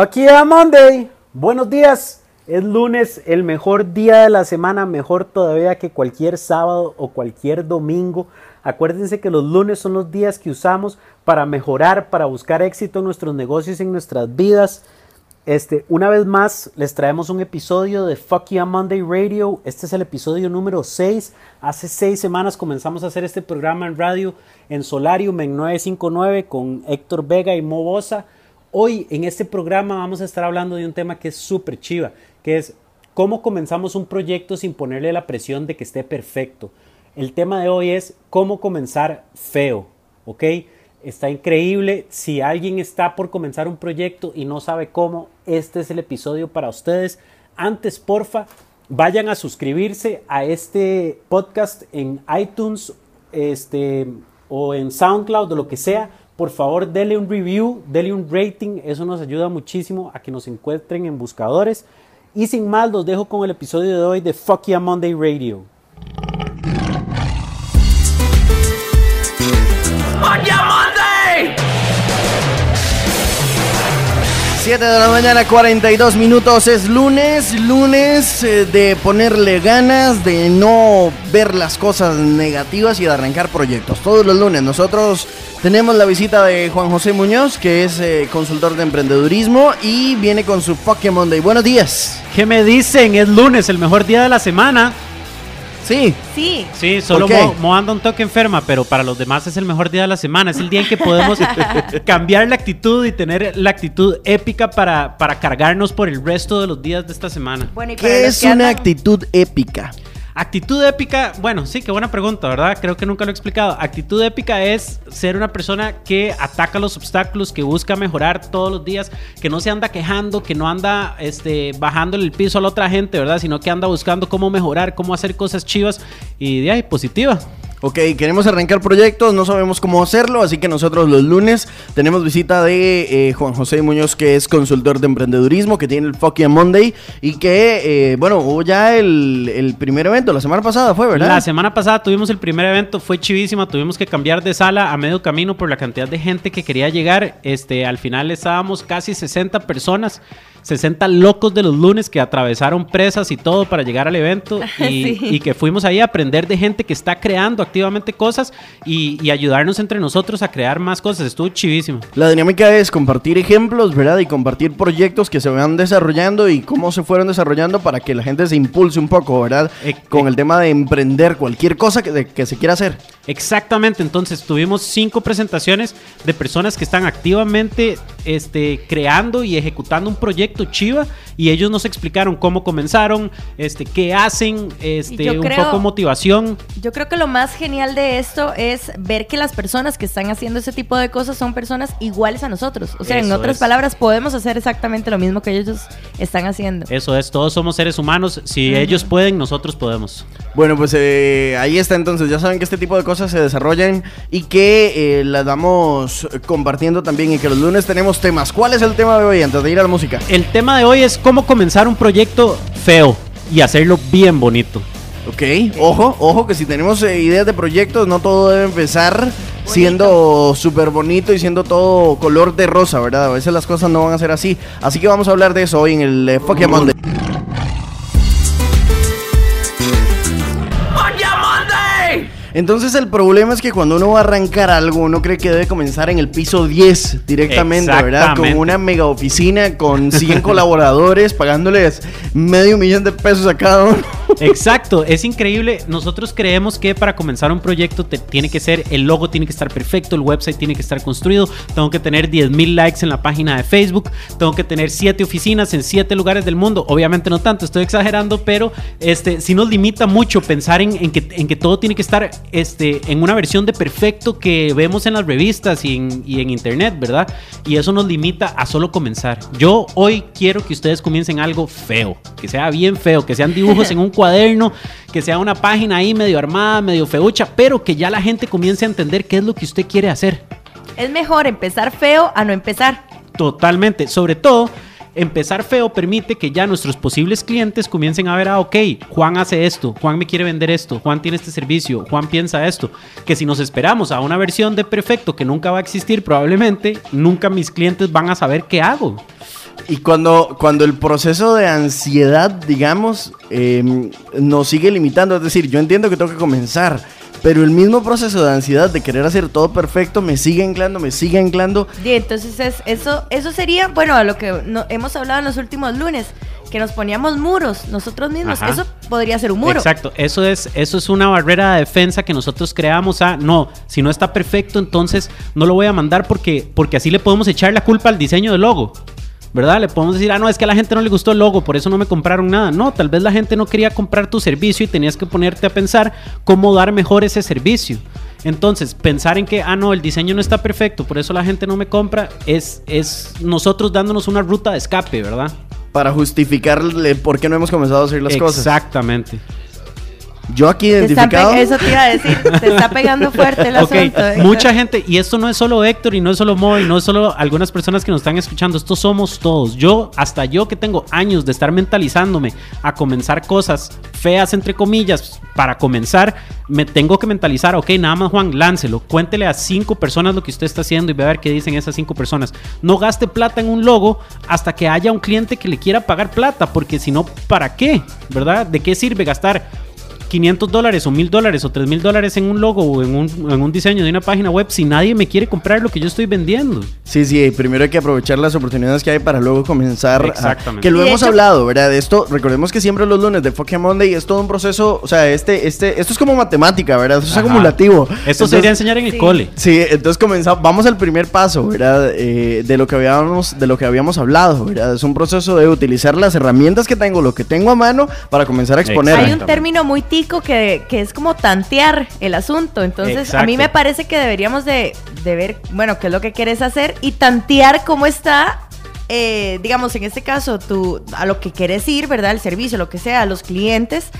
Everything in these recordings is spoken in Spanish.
Fuck yeah, Monday. Buenos días. Es lunes, el mejor día de la semana, mejor todavía que cualquier sábado o cualquier domingo. Acuérdense que los lunes son los días que usamos para mejorar, para buscar éxito en nuestros negocios, en nuestras vidas. Este, una vez más, les traemos un episodio de Fuck Yeah Monday Radio. Este es el episodio número 6. Hace seis semanas comenzamos a hacer este programa en radio en Solarium en 959 con Héctor Vega y Mo Bosa. Hoy en este programa vamos a estar hablando de un tema que es súper chiva, que es cómo comenzamos un proyecto sin ponerle la presión de que esté perfecto. El tema de hoy es cómo comenzar feo, ¿ok? Está increíble. Si alguien está por comenzar un proyecto y no sabe cómo, este es el episodio para ustedes. Antes, porfa, vayan a suscribirse a este podcast en iTunes este, o en SoundCloud o lo que sea por favor, denle un review, denle un rating, eso nos ayuda muchísimo a que nos encuentren en buscadores. Y sin más, los dejo con el episodio de hoy de Fuck Yeah Monday Radio. 7 de la mañana, 42 minutos. Es lunes, lunes eh, de ponerle ganas, de no ver las cosas negativas y de arrancar proyectos. Todos los lunes nosotros tenemos la visita de Juan José Muñoz, que es eh, consultor de emprendedurismo y viene con su Pokémon Day. Buenos días. ¿Qué me dicen? Es lunes, el mejor día de la semana. Sí. Sí. Sí, solo. Mo, Mo anda un toque enferma, pero para los demás es el mejor día de la semana. Es el día en que podemos cambiar la actitud y tener la actitud épica para, para cargarnos por el resto de los días de esta semana. Bueno, y ¿Qué es que una andan- actitud épica? Actitud épica, bueno, sí, qué buena pregunta, ¿verdad? Creo que nunca lo he explicado. Actitud épica es ser una persona que ataca los obstáculos, que busca mejorar todos los días, que no se anda quejando, que no anda este, el piso a la otra gente, ¿verdad? Sino que anda buscando cómo mejorar, cómo hacer cosas chivas y de ahí, positiva. Ok, queremos arrancar proyectos, no sabemos cómo hacerlo, así que nosotros los lunes tenemos visita de eh, Juan José Muñoz, que es consultor de emprendedurismo, que tiene el Fuck Yeah Monday y que, eh, bueno, hubo ya el, el primer evento, la semana pasada fue, ¿verdad? La semana pasada tuvimos el primer evento, fue chivísima, tuvimos que cambiar de sala a medio camino por la cantidad de gente que quería llegar. Este, al final estábamos casi 60 personas, 60 locos de los lunes que atravesaron presas y todo para llegar al evento y, Sí. y que fuimos ahí a aprender de gente que está creando activamente cosas y, y ayudarnos entre nosotros a crear más cosas. Estuvo chivísimo. La dinámica es compartir ejemplos, ¿verdad? Y compartir proyectos que se van desarrollando y cómo se fueron desarrollando para que la gente se impulse un poco, ¿verdad? Eh, Con eh. el tema de emprender cualquier cosa que, de- que se quiera hacer. Exactamente, entonces tuvimos cinco presentaciones de personas que están activamente este, creando y ejecutando un proyecto chiva y ellos nos explicaron cómo comenzaron, este, qué hacen, este, un creo- poco motivación. Yo creo que lo más genial de esto es ver que las personas que están haciendo ese tipo de cosas son personas iguales a nosotros. O sea, en Eso otras es. palabras, podemos hacer exactamente lo mismo que ellos están haciendo. Eso es, todos somos seres humanos, si ellos pueden, nosotros podemos. Bueno, pues eh, ahí está entonces. Ya saben que este tipo de cosas se desarrollan y que eh, las vamos compartiendo también y que los lunes tenemos temas. ¿Cuál es el tema de hoy antes de ir a la música? El tema de hoy es cómo comenzar un proyecto feo y hacerlo bien bonito. Ok, ojo, ojo que si tenemos eh, ideas de proyectos, no todo debe empezar siendo súper bonito y siendo todo color de rosa, ¿verdad? A veces las cosas no van a ser así. Así que vamos a hablar de eso hoy en el eh, Fuck Monday. Entonces el problema es que cuando uno va a arrancar algo, uno cree que debe comenzar en el piso 10 directamente, ¿verdad? Con una mega oficina, con 100 colaboradores, pagándoles medio millón de pesos a cada uno. Exacto, es increíble. Nosotros creemos que para comenzar un proyecto te- tiene que ser, el logo tiene que estar perfecto, el website tiene que estar construido, tengo que tener 10 mil likes en la página de Facebook, tengo que tener 7 oficinas en 7 lugares del mundo. Obviamente no tanto, estoy exagerando, pero este sí nos limita mucho pensar en, que, todo tiene que estar este, en una versión de perfecto que vemos en las revistas y en, y en internet, ¿verdad? Y eso nos limita a solo comenzar. Yo hoy quiero que ustedes comiencen algo feo, que sea bien feo, que sean dibujos en un cuaderno, que sea una página ahí medio armada, medio feucha, pero que ya la gente comience a entender qué es lo que usted quiere hacer. Es mejor empezar feo a no empezar. Totalmente. Sobre todo, empezar feo permite que ya nuestros posibles clientes comiencen a ver, ah, ok, Juan hace esto, Juan me quiere vender esto, Juan tiene este servicio, Juan piensa esto. Que si nos esperamos a una versión de perfecto que nunca va a existir, probablemente nunca mis clientes van a saber qué hago. Y cuando, cuando el proceso de ansiedad, digamos, eh, nos sigue limitando, es decir, yo entiendo que tengo que comenzar, pero el mismo proceso de ansiedad de querer hacer todo perfecto me sigue anclando, me sigue anclando. Y entonces es, eso, eso sería, bueno, a lo que no- hemos hablado en los últimos lunes, que nos poníamos muros nosotros mismos. Ajá. Eso podría ser un muro. Exacto, eso es, eso es una barrera de defensa que nosotros creamos a, no, si no está perfecto, entonces no lo voy a mandar porque, porque así le podemos echar la culpa al diseño del logo. ¿Verdad? Le podemos decir, ah, no, es que a la gente no le gustó el logo, por eso no me compraron nada. No, tal vez la gente no quería comprar tu servicio y tenías que ponerte a pensar cómo dar mejor ese servicio. Entonces, pensar en que, ah, no, el diseño no está perfecto, por eso la gente no me compra, es, es nosotros dándonos una ruta de escape, ¿verdad? Para justificarle por qué no hemos comenzado a hacer las cosas. Exactamente. Yo aquí identificado. eso te iba a decir, te está pegando fuerte el Ok, asunto. ¿eh? mucha gente, y esto no es solo Héctor y no es solo Mo y no es solo algunas personas que nos están escuchando, esto somos todos. Yo, hasta yo que tengo años de estar mentalizándome a comenzar cosas feas, entre comillas, para comenzar, me tengo que mentalizar, ok, nada más Juan, láncelo, cuéntele a cinco personas lo que usted está haciendo y ve a ver qué dicen esas cinco personas. No gaste plata en un logo hasta que haya un cliente que le quiera pagar plata, porque si no, ¿para qué? ¿Verdad? ¿De qué sirve gastar? 500 dólares o 1000 dólares o 3000 dólares en un logo o en un, en un diseño de una página web si nadie me quiere comprar lo que yo estoy vendiendo. Sí, sí, primero hay que aprovechar las oportunidades que hay para luego comenzar. a- Exactamente. que lo hemos hecho- hablado, ¿verdad? De esto, recordemos que siempre los lunes de Fuck Monday es todo un proceso, o sea, este, este, esto es como matemática, ¿verdad? Esto es Ajá. acumulativo. Esto Entonces- se debería enseñar en el Sí. cole. Sí, entonces comenzamos, vamos al primer paso, ¿verdad? Eh, de lo que habíamos, de lo que habíamos hablado, ¿verdad? Es un proceso de utilizar las herramientas que tengo, lo que tengo a mano, para comenzar a exponer. Hay un término muy tico que, que es como tantear el asunto. Entonces, a mí me parece que deberíamos de, de ver, bueno, qué es lo que quieres hacer y tantear cómo está, eh, digamos, en este caso, tú, a lo que quieres ir, ¿verdad? El servicio, lo que sea, a los clientes,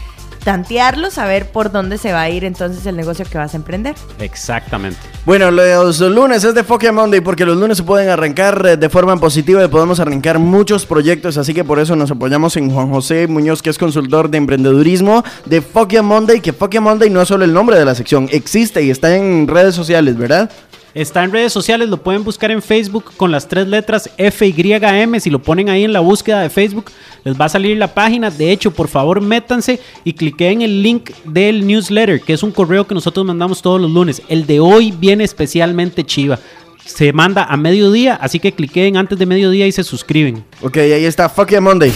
tantearlos, saber por dónde se va a ir entonces el negocio que vas a emprender. Exactamente. Bueno, los lunes es de Fuck Monday porque los lunes se pueden arrancar eh, de forma positiva y podemos arrancar muchos proyectos, así que por eso nos apoyamos en Juan José Muñoz, que es consultor de emprendedurismo de Fuck Monday, que Fuck Monday no es solo el nombre de la sección, existe y está en redes sociales, ¿verdad? Está en redes sociales, lo pueden buscar en Facebook con las tres letras FYM. Si lo ponen ahí en la búsqueda de Facebook, les va a salir la página. De hecho, por favor, métanse y cliquen el link del newsletter, que es un correo que nosotros mandamos todos los lunes. El de hoy viene especialmente chiva. Se manda a mediodía, así que cliquen antes de mediodía y se suscriben. Ok, ahí está Fuck Monday.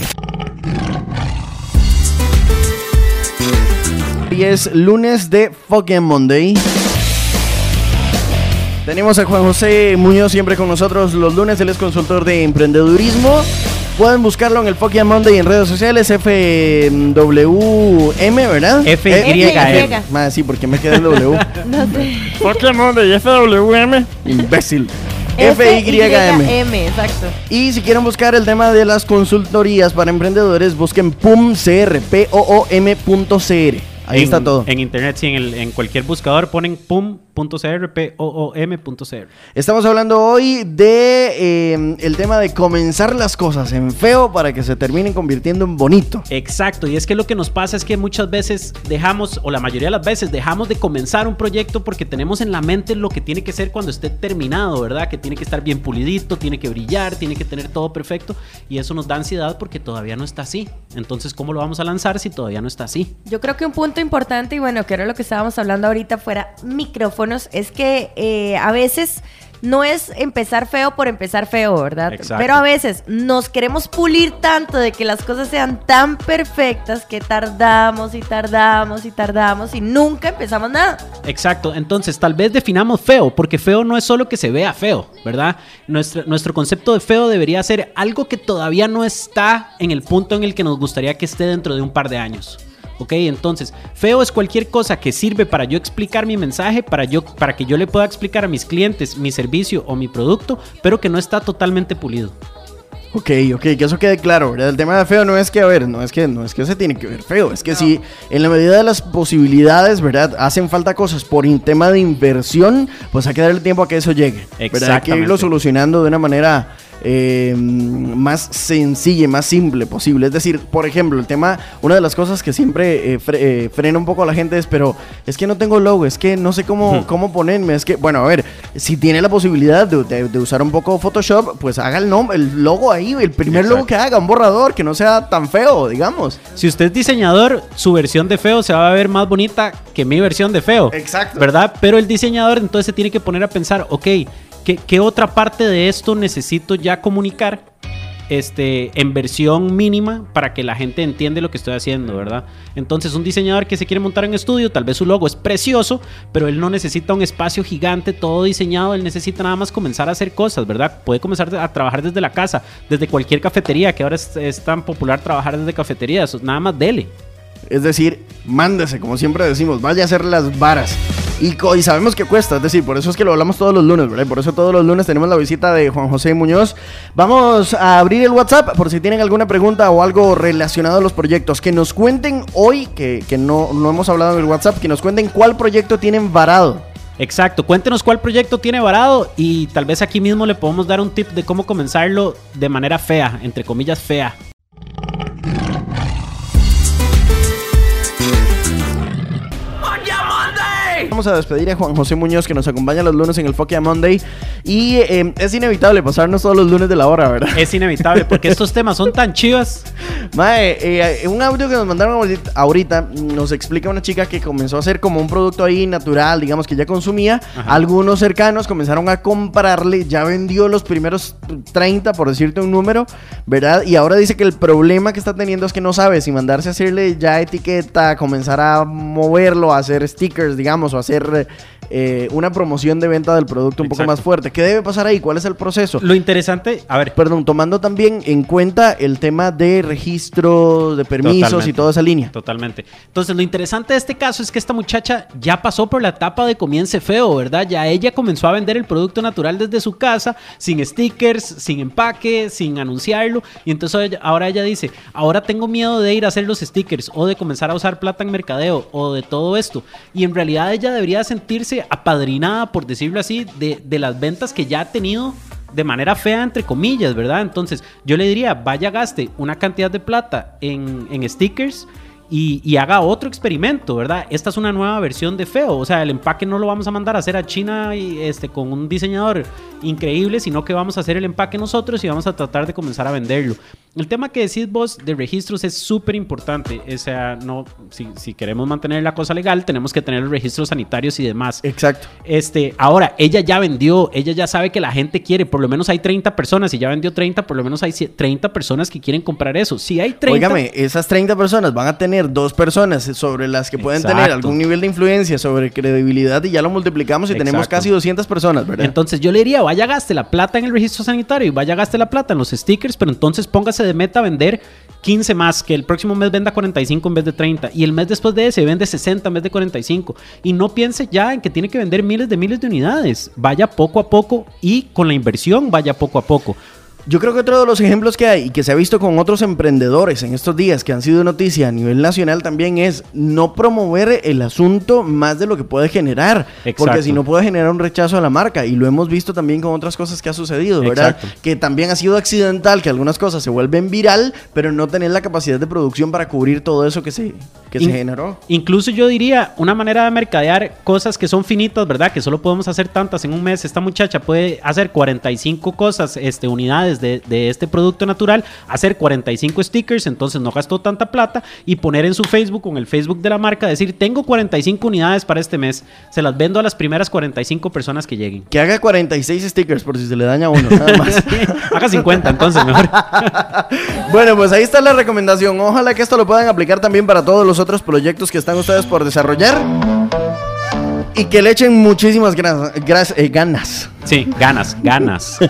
Hoy es lunes de Fuck Monday. Tenemos a Juan José Muñoz siempre con nosotros los lunes. Él es consultor de emprendedurismo. Pueden buscarlo en el Fuck Monday en redes sociales. FWM, ¿verdad? FYM. Más sí, porque me queda el W. No sé. Fuck Monday, FWM. Imbécil. FYM. M, exacto. Y si quieren buscar el tema de las consultorías para emprendedores, busquen PUM.cr, P-O-O-M.cr. Ahí En- está todo. En internet, sí, en, el- en cualquier buscador ponen pum.cr, P-O-O-M.cr. Estamos hablando hoy de eh, el tema de comenzar las cosas en feo para que se terminen convirtiendo en bonito. Exacto, y es que lo que nos pasa es que muchas veces dejamos, o la mayoría de las veces, dejamos de comenzar un proyecto porque tenemos en la mente lo que tiene que ser cuando esté terminado, ¿verdad? Que tiene que estar bien pulidito, tiene que brillar, tiene que tener todo perfecto, y eso nos da ansiedad porque todavía no está así. Entonces, ¿cómo lo vamos a lanzar si todavía no está así? Yo creo que un punto importante, y bueno, que era lo que estábamos hablando ahorita fuera micrófonos, es que eh, a veces no es empezar feo por empezar feo, ¿verdad? Exacto. Pero a veces nos queremos pulir tanto de que las cosas sean tan perfectas que tardamos y tardamos y tardamos y nunca empezamos nada. Exacto, entonces tal vez definamos feo, porque feo no es solo que se vea feo, ¿verdad? Nuestro, nuestro concepto de feo debería ser algo que todavía no está en el punto en el que nos gustaría que esté dentro de un par de años. Ok, entonces, feo es cualquier cosa que sirve para yo explicar mi mensaje, para, yo, para que yo le pueda explicar a mis clientes mi servicio o mi producto, pero que no está totalmente pulido. Ok, ok, que eso quede claro, ¿verdad? El tema de feo no es que, a ver, no es que, no es que se tiene que ver feo, es que si en la medida de las posibilidades, ¿verdad? Hacen falta cosas por un tema de inversión, pues hay que darle tiempo a que eso llegue. ¿verdad? Hay que irlo solucionando de una manera eh, más sencilla y más simple posible. Es decir, por ejemplo, el tema, una de las cosas que siempre eh, fre- eh, frena un poco a la gente es, pero es que no tengo logo, es que no sé cómo, cómo ponerme, es que, bueno, a ver, si tiene la posibilidad de, de- de usar un poco Photoshop, pues haga el, el logo ahí, el primer logo que haga, un borrador, que no sea tan feo, digamos. Si usted es diseñador, su versión de feo se va a ver más bonita que mi versión de feo. Exacto. ¿Verdad? Pero el diseñador entonces se tiene que poner a pensar, ok, ¿qué, otra parte de esto necesito ya comunicar? Este, en versión mínima para que la gente entiende lo que estoy haciendo, ¿verdad? Entonces, un diseñador que se quiere montar en estudio, tal vez su logo es precioso, pero él no necesita un espacio gigante, todo diseñado, él necesita nada más comenzar a hacer cosas, ¿verdad? Puede comenzar a trabajar desde la casa, desde cualquier cafetería, que ahora es, es tan popular trabajar desde cafeterías, nada más dele. Es decir, mándese, como siempre decimos, vaya a hacer las varas. Y, sabemos que cuesta, es decir, por eso es que lo hablamos todos los lunes, ¿verdad? Por eso todos los lunes tenemos la visita de Juan José Muñoz. Vamos a abrir el WhatsApp por si tienen alguna pregunta o algo relacionado a los proyectos. Que nos cuenten hoy, que, que no, no hemos hablado en el WhatsApp, que nos cuenten cuál proyecto tienen varado. Exacto, cuéntenos cuál proyecto tiene varado y tal vez aquí mismo le podemos dar un tip de cómo comenzarlo de manera fea, entre comillas fea. Vamos a despedir a Juan José Muñoz que nos acompaña los lunes en el Fokia Monday. Y eh, es inevitable pasarnos todos los lunes de la hora, ¿verdad? Es inevitable porque estos temas son tan chivas. Mae, eh, un audio que nos mandaron ahorita, nos explica una chica que comenzó a hacer como un producto ahí natural, digamos que ya consumía. Ajá. Algunos cercanos comenzaron a comprarle, ya vendió los primeros 30, por decirte un número, ¿verdad? Y ahora dice que el problema que está teniendo es que no sabe si mandarse a hacerle ya etiqueta, comenzar a moverlo, a hacer stickers, digamos, o hacer eh, una promoción de venta del producto un poco más fuerte. ¿Qué debe pasar ahí? ¿Cuál es el proceso? Lo interesante, a ver, Perdón, tomando también en cuenta el tema de registro, de permisos y toda esa línea. Totalmente. Entonces, lo interesante de este caso es que esta muchacha ya pasó por la etapa de comience feo, ¿verdad? Ya ella comenzó a vender el producto natural desde su casa, sin stickers, sin empaque, sin anunciarlo. Y entonces ahora ella dice, ahora tengo miedo de ir a hacer los stickers o de comenzar a usar plata en mercadeo o de todo esto. Y en realidad ella debería sentirse apadrinada, por decirlo así, de, de las ventas que ya ha tenido de manera fea, entre comillas, ¿verdad? Entonces, yo le diría, vaya, gaste una cantidad de plata en, en stickers y, haga otro experimento, ¿verdad? Esta es una nueva versión de feo. O sea, el empaque no lo vamos a mandar a hacer a China y, este, con un diseñador increíble, sino que vamos a hacer el empaque nosotros y vamos a tratar de comenzar a venderlo. El tema que decís vos de registros es súper importante. O sea, no, si, si queremos mantener la cosa legal, tenemos que tener los registros sanitarios y demás. Exacto. Este, ahora, ella ya vendió, ella ya sabe que la gente quiere, por lo menos hay 30 personas, y ya vendió 30, por lo menos hay cie- 30 personas que quieren comprar eso. Si hay 30... Óigame, esas 30 personas van a tener dos personas sobre las que pueden tener algún nivel de influencia, sobre credibilidad y ya lo multiplicamos y tenemos casi 200 personas, ¿verdad? Entonces yo le diría, vaya gaste la plata en el registro sanitario y vaya gaste la plata en los stickers, pero entonces póngase de meta vender 15 más, que el próximo mes venda 45 en vez de 30 y el mes después de ese vende 60 en vez de 45 y no piense ya en que tiene que vender miles de miles de unidades, vaya poco a poco y con la inversión vaya poco a poco. Yo creo que otro de los ejemplos que hay y que se ha visto con otros emprendedores en estos días que han sido noticia a nivel nacional también es no promover el asunto más de lo que puede generar. Porque Exacto. si no puede generar un rechazo a la marca. Y lo hemos visto también con otras cosas que ha sucedido, ¿verdad? Exacto. Que también ha sido accidental, que algunas cosas se vuelven viral, pero no tener la capacidad de producción para cubrir todo eso que se, que se generó. Incluso yo diría una manera de mercadear cosas que son finitas, ¿verdad? Que solo podemos hacer tantas en un mes. Esta muchacha puede hacer 45 cosas, este, unidades de, de este producto natural, hacer 45 stickers, entonces no gastó tanta plata y poner en su Facebook, con el Facebook de la marca, decir, tengo 45 unidades para este mes, se las vendo a las primeras 45 personas que lleguen. Que haga 46 stickers por si se le daña a uno, nada más. Haga 50 entonces, mejor. Bueno, pues ahí está la recomendación. Ojalá que esto lo puedan aplicar también para todos los otros proyectos que están ustedes por desarrollar. Y que le echen muchísimas gras- eh, ganas. Sí, ganas, ganas.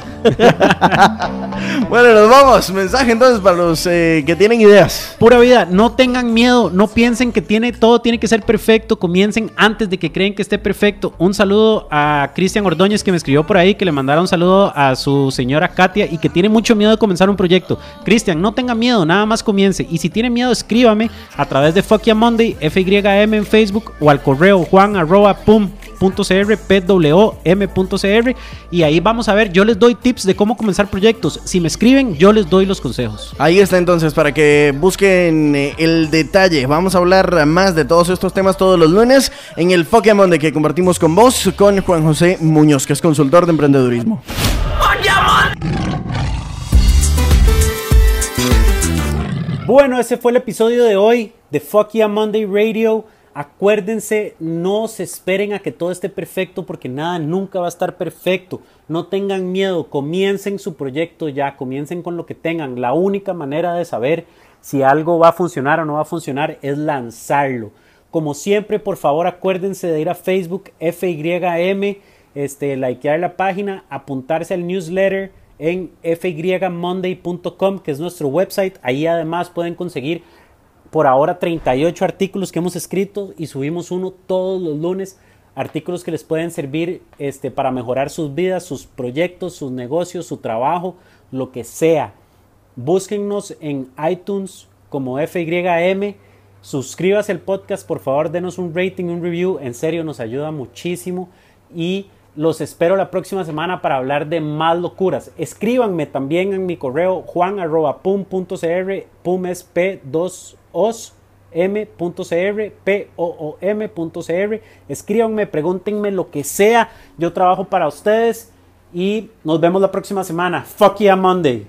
Bueno, nos vamos. Mensaje entonces para los eh, que tienen ideas. Pura vida, no tengan miedo, no piensen que tiene, todo tiene que ser perfecto, comiencen antes de que creen que esté perfecto. Un saludo a Cristian Ordóñez que me escribió por ahí, que le mandara un saludo a su señora Katia y que tiene mucho miedo de comenzar un proyecto. Cristian, no tenga miedo, nada más comience. Y si tiene miedo, escríbame a través de Fuck Ya Monday, FYM en Facebook o al correo juan arroba pum pwm.cr y ahí vamos a ver, yo les doy tips de cómo comenzar proyectos. Si me escriben, yo les doy los consejos. Ahí está entonces para que busquen eh, el detalle. Vamos a hablar más de todos estos temas todos los lunes en el Pokémon de que compartimos con vos, con Juan José Muñoz, que es consultor de emprendedurismo. Bueno, ese fue el episodio de hoy de Fuck Yeah Monday Radio. Acuérdense, no se esperen a que todo esté perfecto porque nada nunca va a estar perfecto. No tengan miedo, comiencen su proyecto ya, comiencen con lo que tengan. La única manera de saber si algo va a funcionar o no va a funcionar es lanzarlo. Como siempre, por favor, acuérdense de ir a Facebook FYM, este, likear la página, apuntarse al newsletter en fymonday.com, que es nuestro website. Ahí además pueden conseguir por ahora 38 artículos que hemos escrito y subimos uno todos los lunes. Artículos que les pueden servir este, para mejorar sus vidas, sus proyectos, sus negocios, su trabajo, lo que sea. Búsquennos en iTunes como FYM. Suscríbase al podcast, por favor, denos un rating, un review. En serio, nos ayuda muchísimo. Y los espero la próxima semana para hablar de más locuras. Escríbanme también en mi correo juan.pum.cr, pum es p2os m.cr, p o o m.cr. Escríbanme, pregúntenme lo que sea. Yo trabajo para ustedes y nos vemos la próxima semana. Fuck yeah Monday.